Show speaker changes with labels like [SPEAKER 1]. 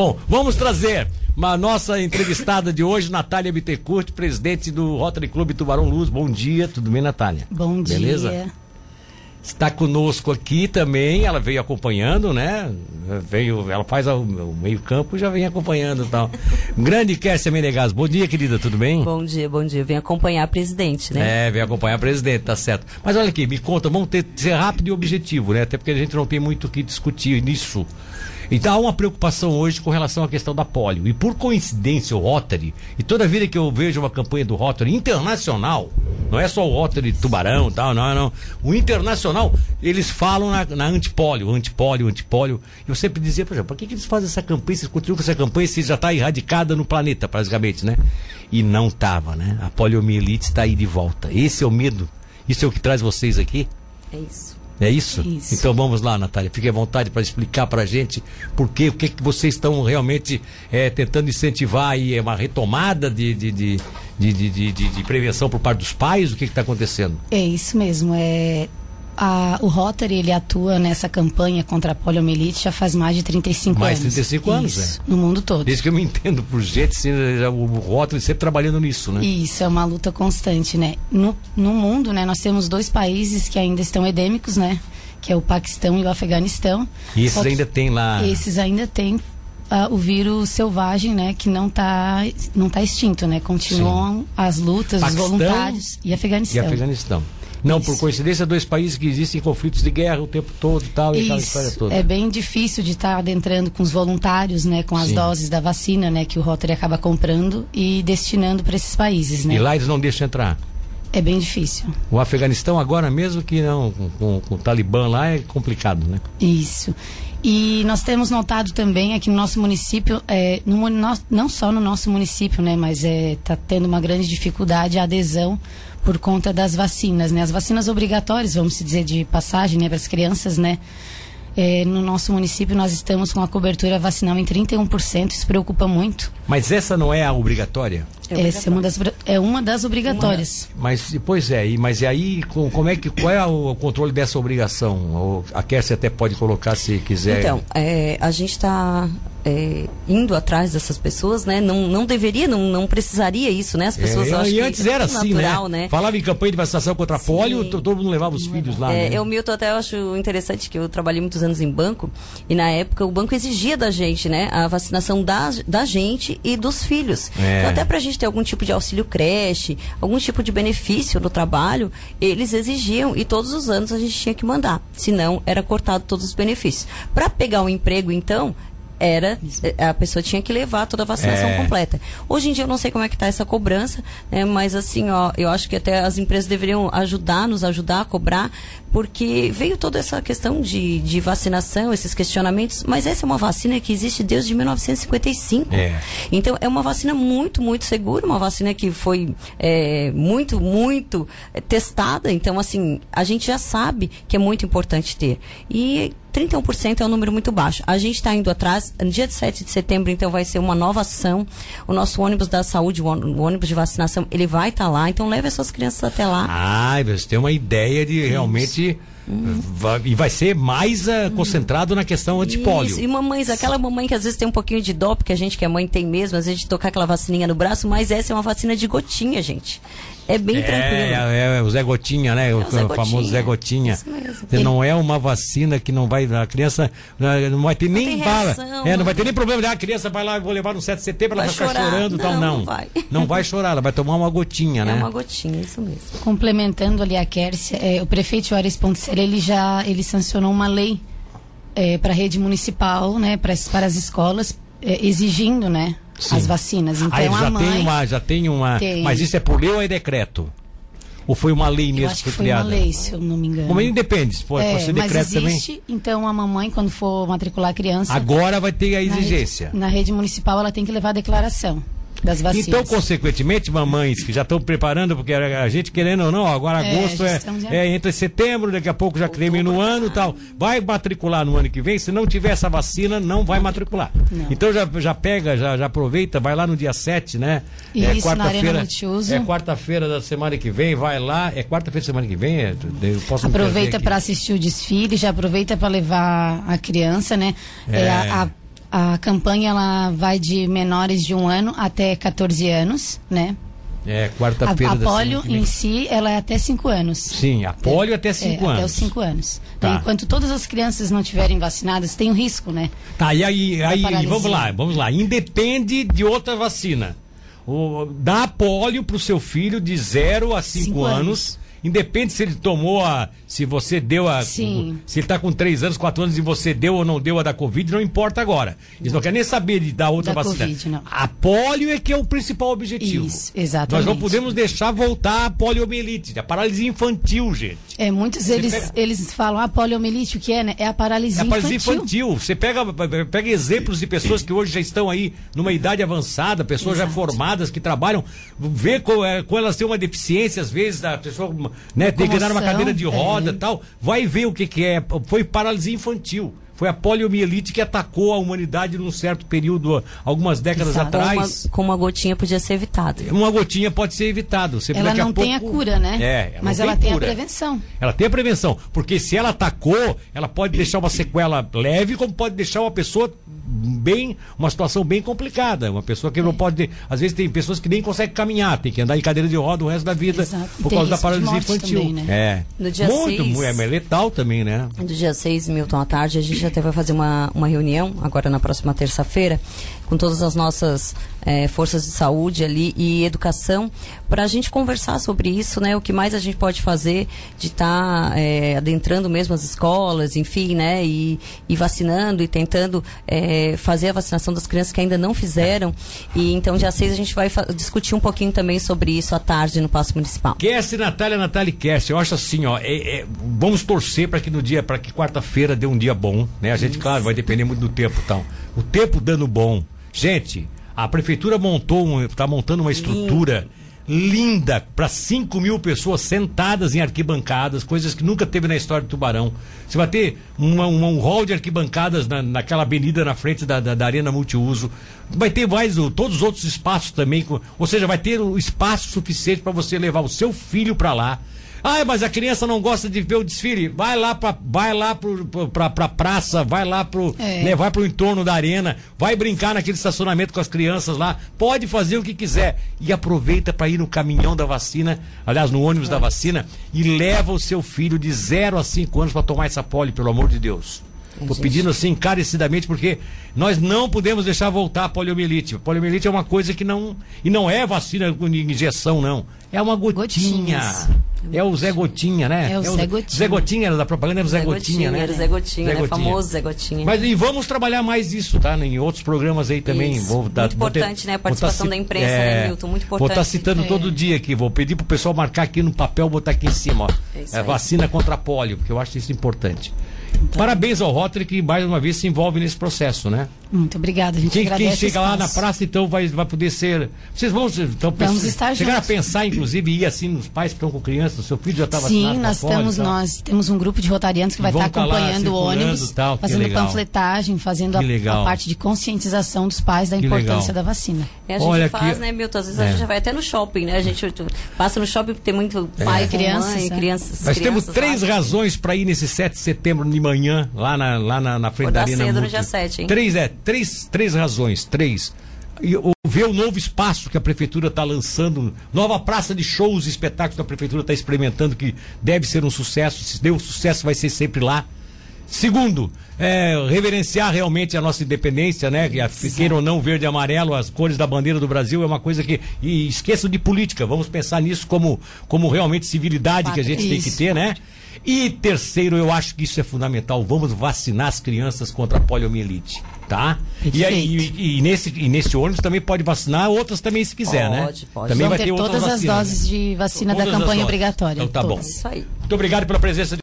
[SPEAKER 1] Bom, vamos trazer uma nossa entrevistada de hoje, Natália Bittencourt, presidente do Rotary Clube Tubarão Luz. Bom dia, tudo bem, Natália?
[SPEAKER 2] Bom
[SPEAKER 1] Beleza?
[SPEAKER 2] dia.
[SPEAKER 1] Está conosco aqui também, ela veio acompanhando, né? Veio, ela faz o, meio-campo e já vem acompanhando e tal. Grande Kércia Menegas, bom dia, querida, tudo bem?
[SPEAKER 3] Bom dia, bom dia. Vem acompanhar a presidente, né?
[SPEAKER 1] É, vem acompanhar a presidente, tá certo. Mas olha aqui, me conta, vamos ter, ser rápido e objetivo, né? Até porque a gente não tem muito o que discutir nisso. Então há uma preocupação hoje com relação à questão da polio. E por coincidência, o Rotary, e toda vida que eu vejo uma campanha do Rotary internacional, não é só o Rotary Tubarão e tal, não, não. O internacional, eles falam na, na antipólio, antipólio, antipólio. Eu sempre dizia, por exemplo, por que, que eles fazem essa campanha, vocês continuam com essa campanha se já está erradicada no planeta, praticamente, né? E não estava, né? A poliomielite está aí de volta. Esse é o medo. Isso é o que traz vocês aqui?
[SPEAKER 3] É isso.
[SPEAKER 1] É isso?
[SPEAKER 2] Isso.
[SPEAKER 1] Então vamos lá, Natália. Fique à vontade para explicar para a gente por quê, o que, que vocês estão realmente eh, tentando incentivar aí, é uma retomada de, de, de, de, de, de- de- de prevenção por parte dos pais? O que está acontecendo?
[SPEAKER 2] É isso mesmo. É, a- o Rotary ele atua nessa campanha contra a poliomielite já faz mais de 35
[SPEAKER 1] Mais
[SPEAKER 2] anos.
[SPEAKER 1] 35 anos,
[SPEAKER 2] Isso, No mundo todo.
[SPEAKER 1] Desde que eu me entendo por gente, o Rotary sempre trabalhando nisso, né?
[SPEAKER 2] Isso, é uma luta constante, né? No, no mundo, né, nós temos dois países que ainda estão endêmicos, né? Que é o Paquistão e o Afeganistão.
[SPEAKER 1] E esses ainda tem lá.
[SPEAKER 2] Esses ainda têm ah, o vírus selvagem, né? Que não está não tá extinto, né? Continuam as lutas,
[SPEAKER 1] Paquistão
[SPEAKER 2] os voluntários e
[SPEAKER 1] E
[SPEAKER 2] Afeganistão.
[SPEAKER 1] Não, por
[SPEAKER 2] Isso.
[SPEAKER 1] coincidência, dois países que existem em conflitos de guerra o tempo todo e tal, e aquela história
[SPEAKER 2] Isso,
[SPEAKER 1] toda.
[SPEAKER 2] é bem difícil de estar adentrando com os voluntários, né, com as
[SPEAKER 1] Sim.
[SPEAKER 2] doses da vacina, né, que o Rotary acaba comprando e destinando para esses países, né?
[SPEAKER 1] E lá eles não deixam entrar.
[SPEAKER 2] É bem difícil.
[SPEAKER 1] O Afeganistão agora mesmo que não, com, com- com o Talibã lá é complicado, né?
[SPEAKER 2] Isso. E nós temos notado também aqui no nosso município, é, no, não só no nosso município, né, mas está tendo uma grande dificuldade a adesão por conta das vacinas, né? As vacinas obrigatórias, vamos dizer de passagem, né, para as crianças, né? É, no nosso município nós estamos com a cobertura vacinal em 31%, isso preocupa muito.
[SPEAKER 1] Mas essa não é a obrigatória?
[SPEAKER 2] Essa é uma das, é uma das obrigatórias.
[SPEAKER 1] Mas, pois é, mas e aí, com- como é que, qual é o controle dessa obrigação? A Kersia até pode colocar se quiser.
[SPEAKER 3] Então, é, a gente está indo atrás dessas pessoas, né? Não, não deveria, não, não precisaria isso, né? As pessoas
[SPEAKER 1] É,
[SPEAKER 3] acham
[SPEAKER 1] e
[SPEAKER 3] que
[SPEAKER 1] antes
[SPEAKER 3] é
[SPEAKER 1] era assim,
[SPEAKER 3] natural,
[SPEAKER 1] né?
[SPEAKER 3] né?
[SPEAKER 1] Falava em campanha de vacinação contra polio,
[SPEAKER 3] Sim.
[SPEAKER 1] to- todo mundo levava os filhos lá,
[SPEAKER 3] É,
[SPEAKER 1] né?
[SPEAKER 3] eu, Milton, até acho interessante que eu trabalhei muitos anos em banco e na época o banco exigia da gente, né, a vacinação da, da gente e dos filhos.
[SPEAKER 1] É.
[SPEAKER 3] Então, até pra gente ter algum tipo de auxílio creche, algum tipo de benefício no trabalho, eles exigiam e todos os anos a gente tinha que mandar. Senão, era cortado todos os benefícios. Para pegar um emprego, então, era eh, a pessoa tinha que levar toda a vacinação
[SPEAKER 1] É.
[SPEAKER 3] completa. Hoje em dia eu não sei como é que está essa cobrança, né, mas assim, ó, eu acho que até as empresas deveriam ajudar, nos ajudar a cobrar, porque veio toda essa questão de, de vacinação, esses questionamentos, mas essa é uma vacina que existe desde 1955.
[SPEAKER 1] É.
[SPEAKER 3] Então é uma vacina muito, muito segura, uma vacina que foi é, muito, muito é, testada. Então, assim, a gente já sabe que é muito importante ter. E 31% é um número muito baixo. A gente está indo atrás. No dia 7 de setembro, então, vai ser uma nova ação. O nosso ônibus da saúde, o ônibus de vacinação, ele vai estar lá. Então, leve as suas crianças até lá.
[SPEAKER 1] Ah, você tem uma ideia de realmente. Va- e vai ser mais ah, concentrado na questão antipólio.
[SPEAKER 3] Isso, e mamães, aquela mamãe que às vezes tem um pouquinho de dó, porque a gente que é mãe tem mesmo, às vezes de tocar aquela vacininha no braço, mas essa é uma vacina de gotinha, gente. É bem tranquilo.
[SPEAKER 1] É, é, o Zé Gotinha, né? o,
[SPEAKER 3] o Zé
[SPEAKER 1] o famoso Zé Gotinha.
[SPEAKER 3] Isso mesmo.
[SPEAKER 1] Não é uma vacina que não vai. A criança não vai ter nem
[SPEAKER 3] tem
[SPEAKER 1] bala.
[SPEAKER 3] reação,
[SPEAKER 1] É, não
[SPEAKER 3] não
[SPEAKER 1] vai ter nem problema. Ah, a criança vai lá, vou levar no 7 de setembro, ela
[SPEAKER 3] Vai
[SPEAKER 1] vai ficar chorando e tal.
[SPEAKER 3] Não,
[SPEAKER 1] Não.
[SPEAKER 3] não vai.
[SPEAKER 1] Não vai chorar, ela vai tomar uma gotinha,
[SPEAKER 3] É
[SPEAKER 1] né?
[SPEAKER 3] uma gotinha, isso mesmo.
[SPEAKER 2] Complementando ali a Kércia, é, o prefeito Juarez Ele já ele sancionou uma lei para a rede municipal, né, para as escolas, é, exigindo, né,
[SPEAKER 1] Sim.
[SPEAKER 2] as vacinas. Então
[SPEAKER 1] Aí
[SPEAKER 2] a
[SPEAKER 1] já
[SPEAKER 2] mãe,
[SPEAKER 1] tem uma, já tem uma.
[SPEAKER 2] Tem.
[SPEAKER 1] Mas isso é por lei ou é decreto? Ou foi uma lei mesmo
[SPEAKER 2] acho que
[SPEAKER 1] que
[SPEAKER 2] foi
[SPEAKER 1] criada?
[SPEAKER 2] uma lei, se eu não me engano.
[SPEAKER 1] Como independe, se for,
[SPEAKER 2] É,
[SPEAKER 1] pode ser
[SPEAKER 2] mas
[SPEAKER 1] decreto também.
[SPEAKER 2] existe, então a mamãe quando for matricular a criança
[SPEAKER 1] Agora vai ter a
[SPEAKER 2] na rede-
[SPEAKER 1] exigência.
[SPEAKER 2] na rede municipal ela tem que levar a declaração das vacinas.
[SPEAKER 1] Então, consequentemente, mamães que já estão preparando, porque a gente querendo ou não, agora
[SPEAKER 2] É,
[SPEAKER 1] agosto é,
[SPEAKER 2] já-
[SPEAKER 1] é entre setembro, daqui a pouco já termina o ano e tal. Vai matricular no ano que vem, se não tiver essa vacina, não vai matricular.
[SPEAKER 2] Não.
[SPEAKER 1] Então já, já pega, já, já aproveita, vai lá no dia 7, né?
[SPEAKER 2] Isso, na Arena Multiuso.
[SPEAKER 1] É quarta-feira da semana que vem, vai lá. É quarta-feira da semana que vem? É, eu posso
[SPEAKER 2] Aproveita para assistir o desfile, já aproveita para levar a criança, né?
[SPEAKER 1] É.
[SPEAKER 2] É, a- a- A campanha ela vai de menores de um ano até 14 anos, né?
[SPEAKER 1] É,
[SPEAKER 2] A,
[SPEAKER 1] quarta-feira
[SPEAKER 2] a
[SPEAKER 1] da
[SPEAKER 2] polio em si, ela é até 5 anos.
[SPEAKER 1] Sim, a polio até 5
[SPEAKER 2] É,
[SPEAKER 1] anos.
[SPEAKER 2] Até os 5 anos.
[SPEAKER 1] Tá.
[SPEAKER 2] Então, enquanto todas as crianças não tiverem vacinadas, tem o risco, né?
[SPEAKER 1] Tá, e aí, aí vamos lá, vamos lá. Independe de outra vacina. O, dá polio pro seu filho de 0 a 5
[SPEAKER 2] Cinco
[SPEAKER 1] anos.
[SPEAKER 2] anos.
[SPEAKER 1] Independe se ele tomou a. Se você deu a.
[SPEAKER 2] Sim.
[SPEAKER 1] Se ele tá com 3 anos, 4 anos e você deu ou não deu a da Covid, não importa agora. Eles não querem nem saber de dar outra
[SPEAKER 2] Da
[SPEAKER 1] vacina.
[SPEAKER 2] Covid, não.
[SPEAKER 1] A polio é que é o principal objetivo.
[SPEAKER 2] Isso, exatamente.
[SPEAKER 1] Nós não podemos deixar voltar a poliomielite, a paralisia infantil, gente.
[SPEAKER 2] É, muitos
[SPEAKER 1] Você
[SPEAKER 2] eles,
[SPEAKER 1] pega-
[SPEAKER 2] eles falam, ah, poliomielite, o que é, né? É a paralisia
[SPEAKER 1] É a paralisia
[SPEAKER 2] infantil.
[SPEAKER 1] infantil. Você pega, pega exemplos de pessoas que hoje já estão aí numa idade avançada, pessoas já
[SPEAKER 2] Exato.
[SPEAKER 1] formadas que trabalham, vê co- é, com elas têm uma deficiência, às vezes, da pessoa né, tem que andar numa cadeira de roda
[SPEAKER 2] é.
[SPEAKER 1] e tal. Vai ver o que, que é. Foi paralisia infantil. Foi a poliomielite que atacou a humanidade num certo período, algumas décadas
[SPEAKER 2] Exato.
[SPEAKER 3] Com uma,
[SPEAKER 1] atrás.
[SPEAKER 3] com uma gotinha podia ser evitado.
[SPEAKER 1] Uma gotinha pode ser evitado. Você,
[SPEAKER 2] Ela
[SPEAKER 1] daqui a
[SPEAKER 2] não tem a
[SPEAKER 1] pouco-
[SPEAKER 2] cura, né?
[SPEAKER 1] É,
[SPEAKER 2] Mas
[SPEAKER 1] não
[SPEAKER 2] ela tem
[SPEAKER 1] cura.
[SPEAKER 2] a prevenção.
[SPEAKER 1] Ela tem a prevenção, porque se ela atacou, ela pode deixar uma sequela leve, como pode deixar uma pessoa bem, uma situação bem complicada. Uma pessoa que não pode, às vezes tem pessoas que nem conseguem caminhar, tem que andar em cadeira de roda o resto da vida
[SPEAKER 2] Exato.
[SPEAKER 1] Por causa da paralisia infantil.
[SPEAKER 2] também, né?
[SPEAKER 1] É.
[SPEAKER 3] No dia
[SPEAKER 1] Muito,
[SPEAKER 3] seis-
[SPEAKER 1] é mas letal também, né?
[SPEAKER 3] Do dia 6, Milton, à tarde, a gente até vai fazer uma, uma reunião, agora na próxima terça-feira, com todas as nossas eh, forças de saúde ali e educação, para a gente conversar sobre isso, né? O que mais a gente pode fazer de estar adentrando mesmo as escolas, enfim, né? E, e vacinando e tentando eh, fazer a vacinação das crianças que ainda não fizeram. E então, dia 6, a gente vai discutir um pouquinho também sobre isso à tarde no Paço Municipal.
[SPEAKER 1] Kersi, Natália, Natália e Kersi, eu acho assim, ó, é- é, vamos torcer para que no dia, para que quarta-feira dê um dia bom, né? A gente, claro, vai depender muito do tempo e tal. O tempo dando bom. Gente, a prefeitura montou, um, tá montando uma estrutura linda para 5 mil pessoas sentadas em arquibancadas, coisas que nunca teve na história do Tubarão. Você vai ter uma- uma- um hall de arquibancadas na, naquela avenida na frente da, da- da Arena Multiuso. Vai ter mais todos os outros espaços também, ou seja, vai ter o espaço suficiente para você levar o seu filho para lá. Ah, mas a criança não gosta de ver o desfile. Vai lá pra, vai lá pro, pra, pra praça, vai lá pro,
[SPEAKER 2] É.
[SPEAKER 1] né, vai pro entorno da arena, vai brincar naquele estacionamento com as crianças lá. Pode fazer o que quiser e aproveita para ir no caminhão da vacina, aliás, no ônibus da vacina e leva o seu filho de 0 a 5 anos para tomar essa poli, pelo amor de Deus. Tô pedindo assim encarecidamente porque nós não podemos deixar voltar a poliomielite. A poliomielite é uma coisa que não e não é vacina com injeção não. É uma gotinha.
[SPEAKER 2] Gotinhas.
[SPEAKER 1] É o Zé Gotinha, né?
[SPEAKER 2] É o Zé Gotinha.
[SPEAKER 1] Zé Gotinha era da propaganda, era o Zé, Gotinha, né?
[SPEAKER 3] Era o Zé Gotinha, né? Famoso Zé Gotinha.
[SPEAKER 1] Mas e vamos trabalhar mais isso, tá? Em outros programas aí também.
[SPEAKER 3] Isso.
[SPEAKER 1] Vou dar-
[SPEAKER 3] Muito
[SPEAKER 1] vou ter-
[SPEAKER 3] importante, né? A
[SPEAKER 1] vou
[SPEAKER 3] participação
[SPEAKER 1] tá
[SPEAKER 3] da imprensa, né, Milton? Muito
[SPEAKER 1] Vou estar
[SPEAKER 3] importante.
[SPEAKER 1] citando
[SPEAKER 2] É.
[SPEAKER 1] todo dia aqui. Vou pedir pro pessoal marcar aqui no papel, botar aqui em cima, ó.
[SPEAKER 3] É
[SPEAKER 1] É vacina contra a polio, porque eu acho isso importante. Parabéns ao Rotary que mais uma vez se envolve nesse processo, né?
[SPEAKER 2] Muito obrigada, a gente
[SPEAKER 1] Quem, quem
[SPEAKER 2] agradece o
[SPEAKER 1] chega lá na praça, então, vai, vai poder ser. Vocês vão. Então,
[SPEAKER 2] Vamos estar
[SPEAKER 1] chegaram
[SPEAKER 2] juntos.
[SPEAKER 1] a pensar, inclusive, ir assim nos pais que estão com crianças, seu filho já estava
[SPEAKER 2] Sim, nós estamos, nós temos um grupo de rotarianos que vai estar
[SPEAKER 1] tá lá
[SPEAKER 2] acompanhando o
[SPEAKER 1] circulando
[SPEAKER 2] ônibus,
[SPEAKER 1] e tal, que
[SPEAKER 2] fazendo
[SPEAKER 1] legal.
[SPEAKER 2] panfletagem, fazendo a,
[SPEAKER 1] Que
[SPEAKER 2] a parte de conscientização dos pais da
[SPEAKER 1] Que
[SPEAKER 2] importância
[SPEAKER 1] legal.
[SPEAKER 2] da vacina.
[SPEAKER 3] É, a gente
[SPEAKER 1] Olha
[SPEAKER 3] faz,
[SPEAKER 1] aqui-
[SPEAKER 3] né, Milton? Às vezes
[SPEAKER 1] É.
[SPEAKER 3] a gente vai até no shopping, né? A gente passa no shopping porque tem muito pai, com
[SPEAKER 2] Crianças,
[SPEAKER 3] mãe,
[SPEAKER 2] é.
[SPEAKER 3] crianças.
[SPEAKER 1] Nós temos
[SPEAKER 3] crianças
[SPEAKER 1] três
[SPEAKER 3] lá.
[SPEAKER 1] razões para ir nesse 7 de setembro de manhã, lá na, lá na, na frente da Arena
[SPEAKER 3] cedo no dia 7, hein?
[SPEAKER 1] Três, é, três, três razões, três. E o- ver o novo espaço que a prefeitura está lançando, nova praça de shows e espetáculos que a prefeitura está experimentando, que deve ser um sucesso. Se deu sucesso, vai ser sempre lá. Segundo, é, reverenciar realmente a nossa independência, né? Que a, queira ou não, verde e amarelo, as cores da bandeira do Brasil é uma coisa que. E esqueçam de política, vamos pensar nisso como, como realmente civilidade que a gente tem que ter, né? E terceiro, eu acho que isso é fundamental. Vamos vacinar as crianças contra a poliomielite, tá? E, aí, e, e nesse, e nesse ônibus também pode vacinar outras também se quiser, né?
[SPEAKER 3] Pode, pode.
[SPEAKER 1] Também
[SPEAKER 2] Vão
[SPEAKER 1] vai
[SPEAKER 2] ter
[SPEAKER 1] ter outras
[SPEAKER 2] todas as
[SPEAKER 1] vacinas,
[SPEAKER 2] doses
[SPEAKER 1] né?
[SPEAKER 2] de vacina da
[SPEAKER 1] Todas as
[SPEAKER 2] campanha obrigatória.
[SPEAKER 1] Então tá bom.
[SPEAKER 2] todas.
[SPEAKER 3] Isso aí.
[SPEAKER 1] Muito obrigado pela presença de